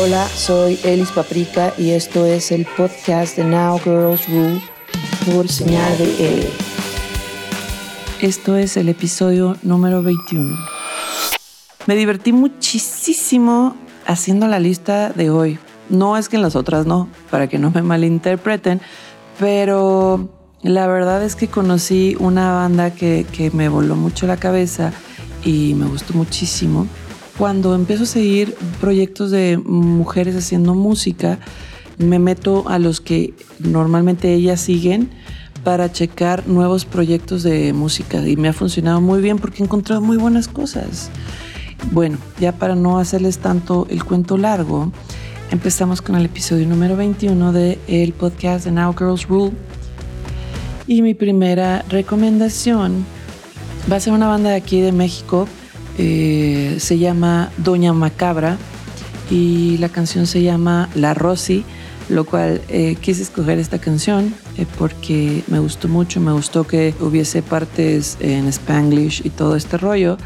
Hola, soy Elis Paprika y esto es el podcast de Now Girls Rule por señal de L. Esto es el episodio número 21. Me divertí muchísimo haciendo la lista de hoy. No es que en las otras no, para que no me malinterpreten, pero la verdad es que conocí una banda que, que me voló mucho la cabeza y me gustó muchísimo cuando empiezo a seguir proyectos de mujeres haciendo música, me meto a los que normalmente ellas siguen para checar nuevos proyectos de música y me ha funcionado muy bien porque he encontrado muy buenas cosas. Bueno, ya para no hacerles tanto el cuento largo, empezamos con el episodio número 21 de el podcast de Now Girls Rule. Y mi primera recomendación va a ser una banda de aquí de México eh, se llama Doña Macabra y la canción se llama La Rosy, lo cual eh, quise escoger esta canción eh, porque me gustó mucho, me gustó que hubiese partes en spanglish y todo este rollo.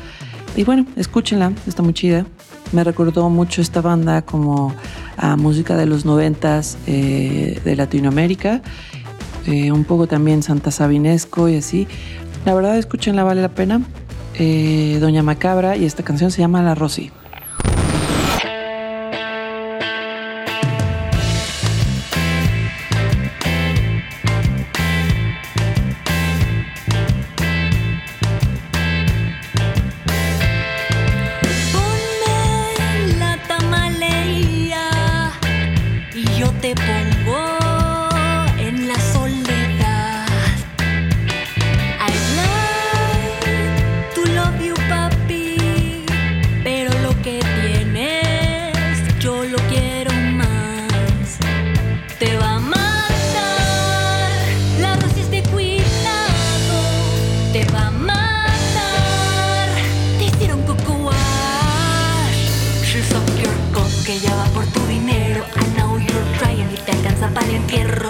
Y bueno, escúchenla, está muy chida. Me recordó mucho esta banda como a música de los noventas de Latinoamérica, un poco también Santa Sabinesco y así. La verdad, escúchenla, vale la pena. Eh, Doña Macabra y esta canción se llama La Rosy.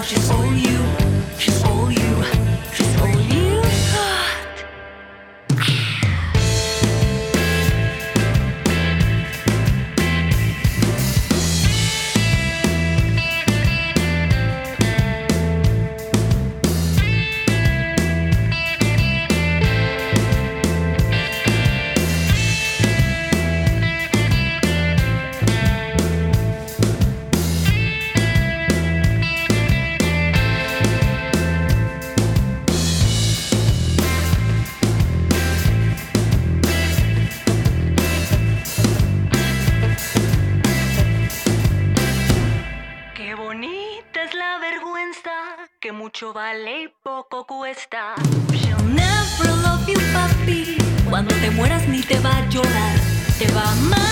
Vale y poco cuesta. She'll never love you, papi. Cuando te mueras ni te va a llorar, te va a matar.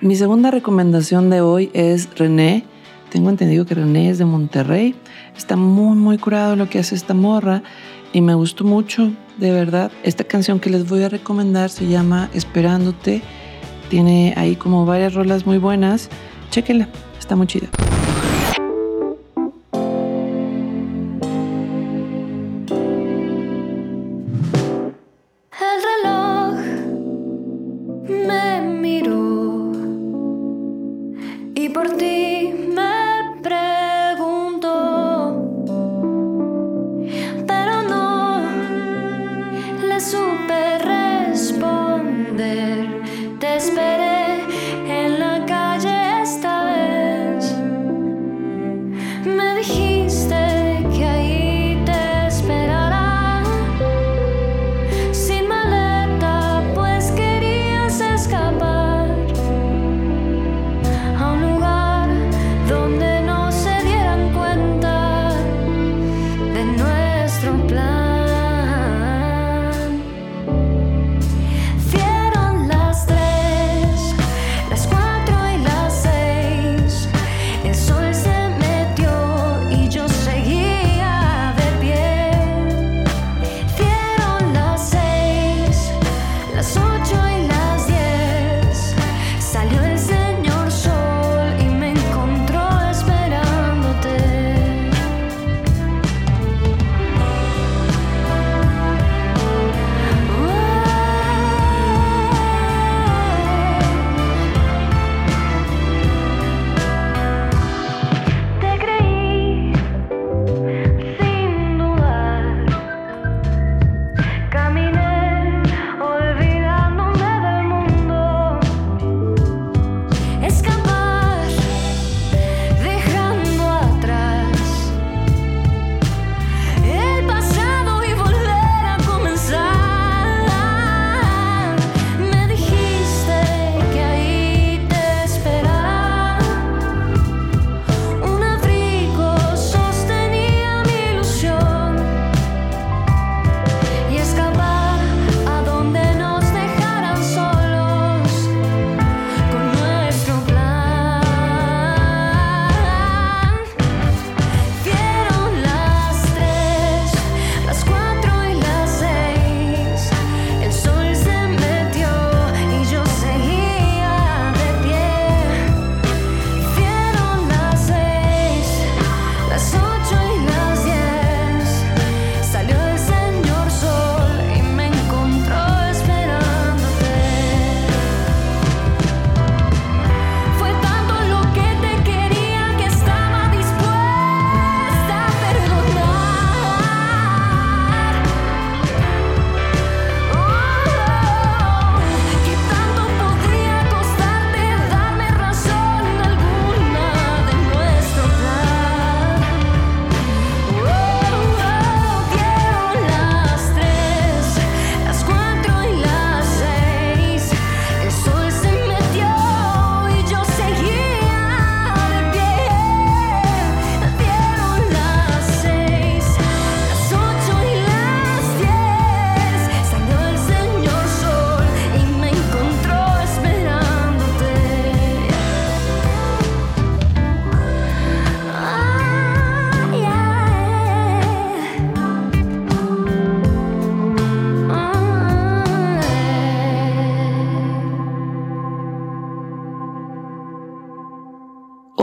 Mi segunda recomendación de hoy es René. Tengo entendido que René es de Monterrey. Está muy, muy curado lo que hace esta morra. y me gustó mucho, de verdad. Esta canción que les voy a recomendar se llama Esperándote. Tiene ahí como varias rolas muy buenas. Chéquenla, está muy chida.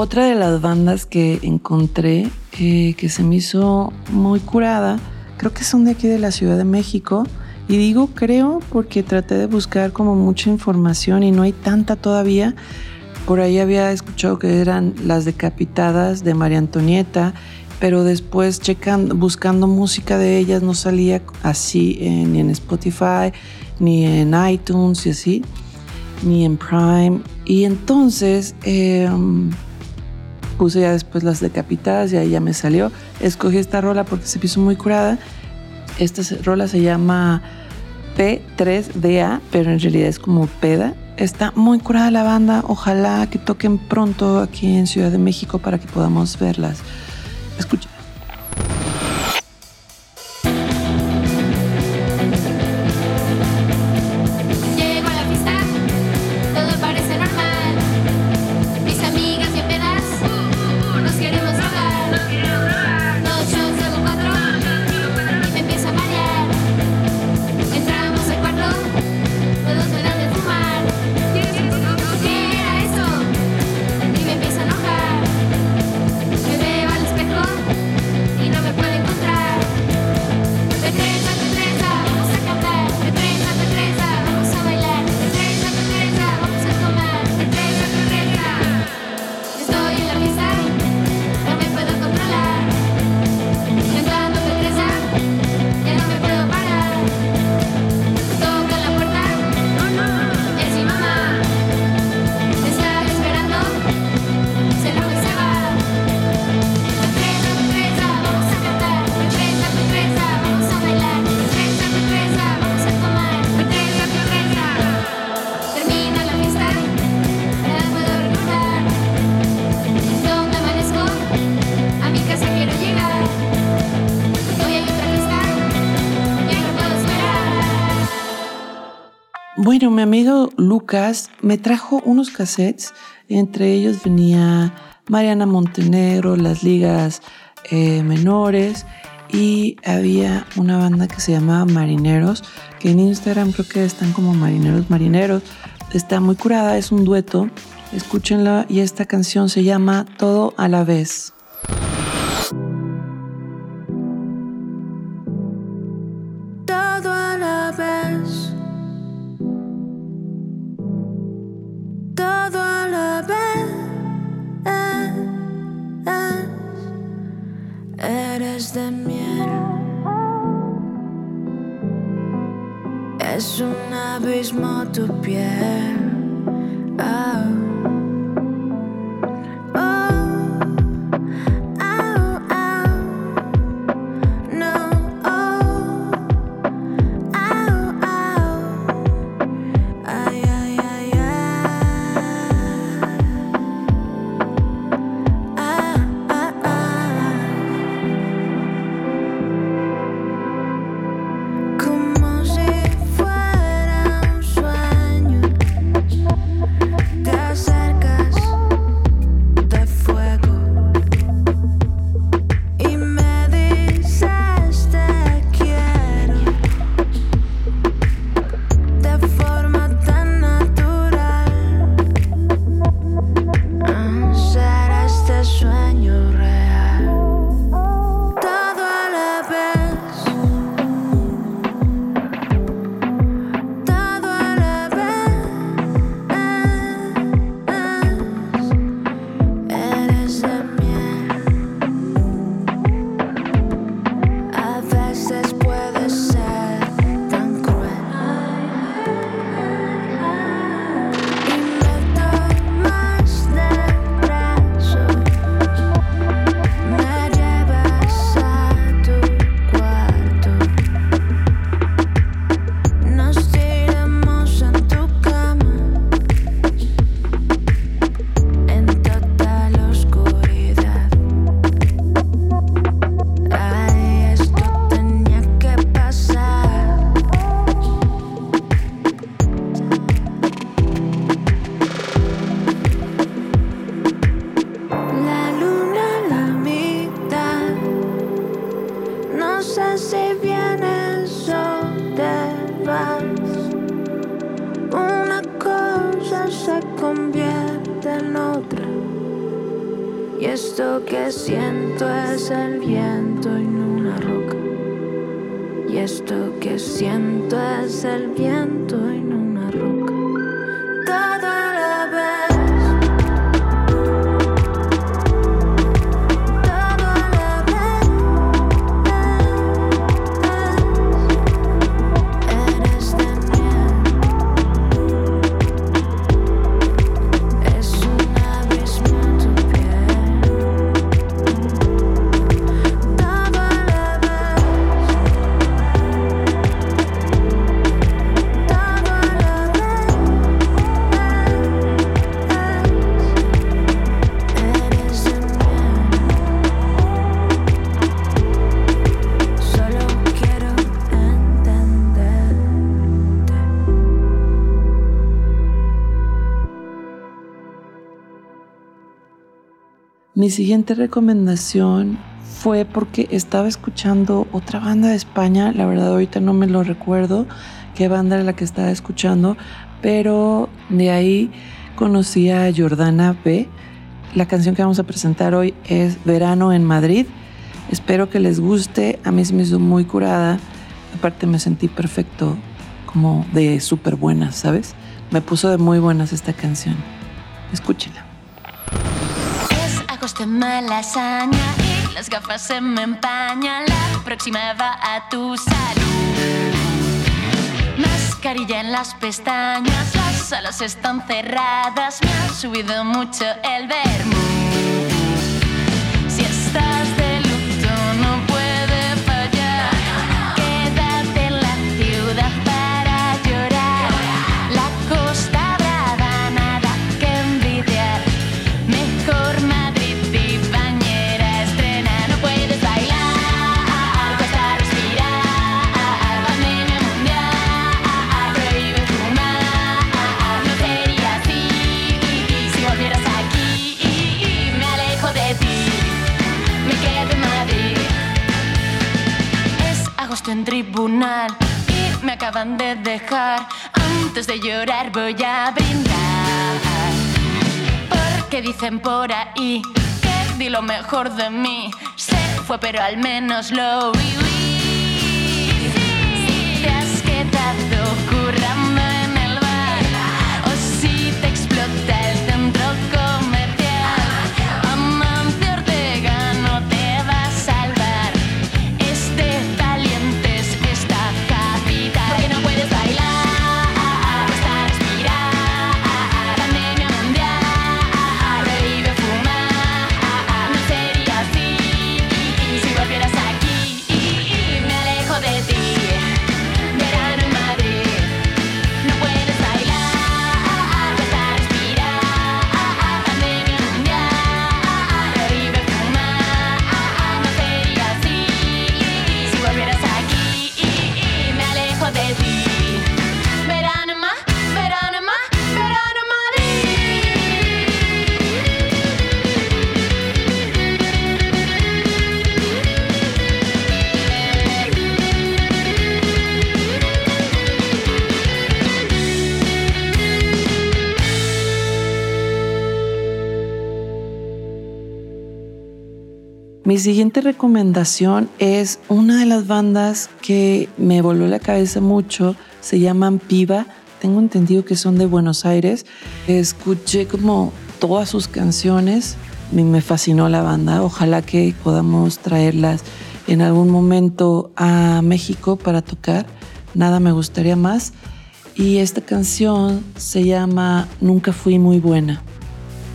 Otra de las bandas que encontré eh, que se me hizo muy curada, creo que son de aquí de la Ciudad de México. Y digo creo porque traté de buscar como mucha información y no hay tanta todavía. Por ahí había escuchado que eran las decapitadas de María Antonieta, pero después buscando música de ellas no salía así ni en Spotify, ni en iTunes y así, ni en Prime. Y entonces eh, puse ya después las decapitadas y ahí ya me salió. Escogí esta rola porque se puso muy curada. Esta rola se llama P3DA, pero en realidad es como peda. Está muy curada la banda. Ojalá que toquen pronto aquí en Ciudad de México para que podamos verlas. Escucha. Mi amigo Lucas me trajo unos cassettes. Entre ellos venía Mariana Montenegro, las ligas eh, menores y había una banda que se llamaba Marineros, que en Instagram creo que están como Marineros Marineros. Está muy curada, es un dueto. Escúchenla y esta canción se llama Todo a la vez. Es un abismo tu piel. Siento es el viento no una roca. Y esto que siento es el viento no una Mi siguiente recomendación fue porque estaba escuchando otra banda de España, la verdad ahorita no me lo recuerdo qué banda era la que estaba escuchando, pero de ahí conocí a Jordana B. La canción que vamos a presentar hoy es Verano en Madrid. Espero que les guste, a mí se me hizo muy curada, aparte me sentí perfecto, como de súper buenas, ¿sabes? Me puso de muy buenas esta canción. Escúchenla. Es agosto en malasaña y las gafas se me empañan. La próxima va a tu salud. Mascarilla en las pestañas, las salas están cerradas. Me ha subido mucho el vermú. De llorar voy a brindar. Porque dicen por ahí que di lo mejor de mí. Se fue, pero al menos lo viví. Mi siguiente recomendación es una de las bandas que me voló la cabeza mucho. Se llaman Piva. Tengo entendido que son de Buenos Aires. Escuché como todas sus canciones. Me fascinó la banda. Ojalá que podamos traerlas en algún momento a México para tocar. Nada me gustaría más. Y esta canción se llama Nunca fui muy buena.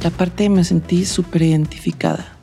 Y aparte me sentí súper identificada.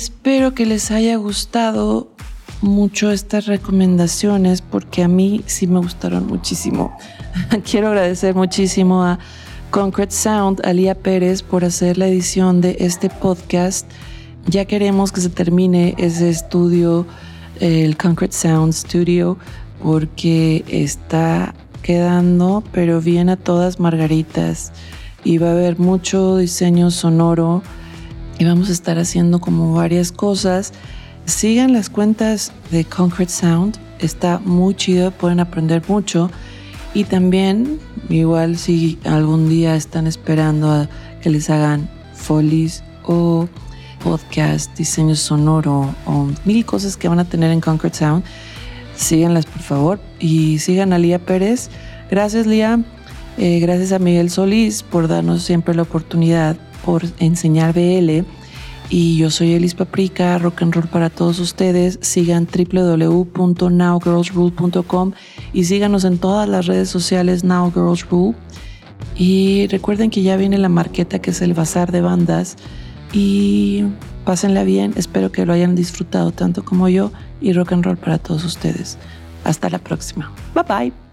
Espero que les haya gustado mucho estas recomendaciones porque a mí sí me gustaron muchísimo. Quiero agradecer muchísimo a Concrete Sound, a Lía Pérez, por hacer la edición de este podcast. Ya queremos que se termine ese estudio, el Concrete Sound Studio, porque está quedando, pero bien a todas margaritas. Y va a haber mucho diseño sonoro y vamos a estar haciendo como varias cosas. Sigan las cuentas de Concrete Sound, está muy chido, pueden aprender mucho. Y también, igual si algún día están esperando a que les hagan folies o podcast, diseño sonoro o mil cosas que van a tener en Concrete Sound, síganlas por favor y sigan a Lía Pérez. Gracias Lía, Eh, gracias a Miguel Solís por darnos siempre la oportunidad por enseñar BL. Y yo soy Elis Paprika, rock and roll para todos ustedes. Sigan www.nowgirlsrule.com y síganos en todas las redes sociales Now Girls Rule. Y recuerden que ya viene la marqueta que es el bazar de bandas. Y pásenla bien, espero que lo hayan disfrutado tanto como yo y rock and roll para todos ustedes. Hasta la próxima. Bye bye.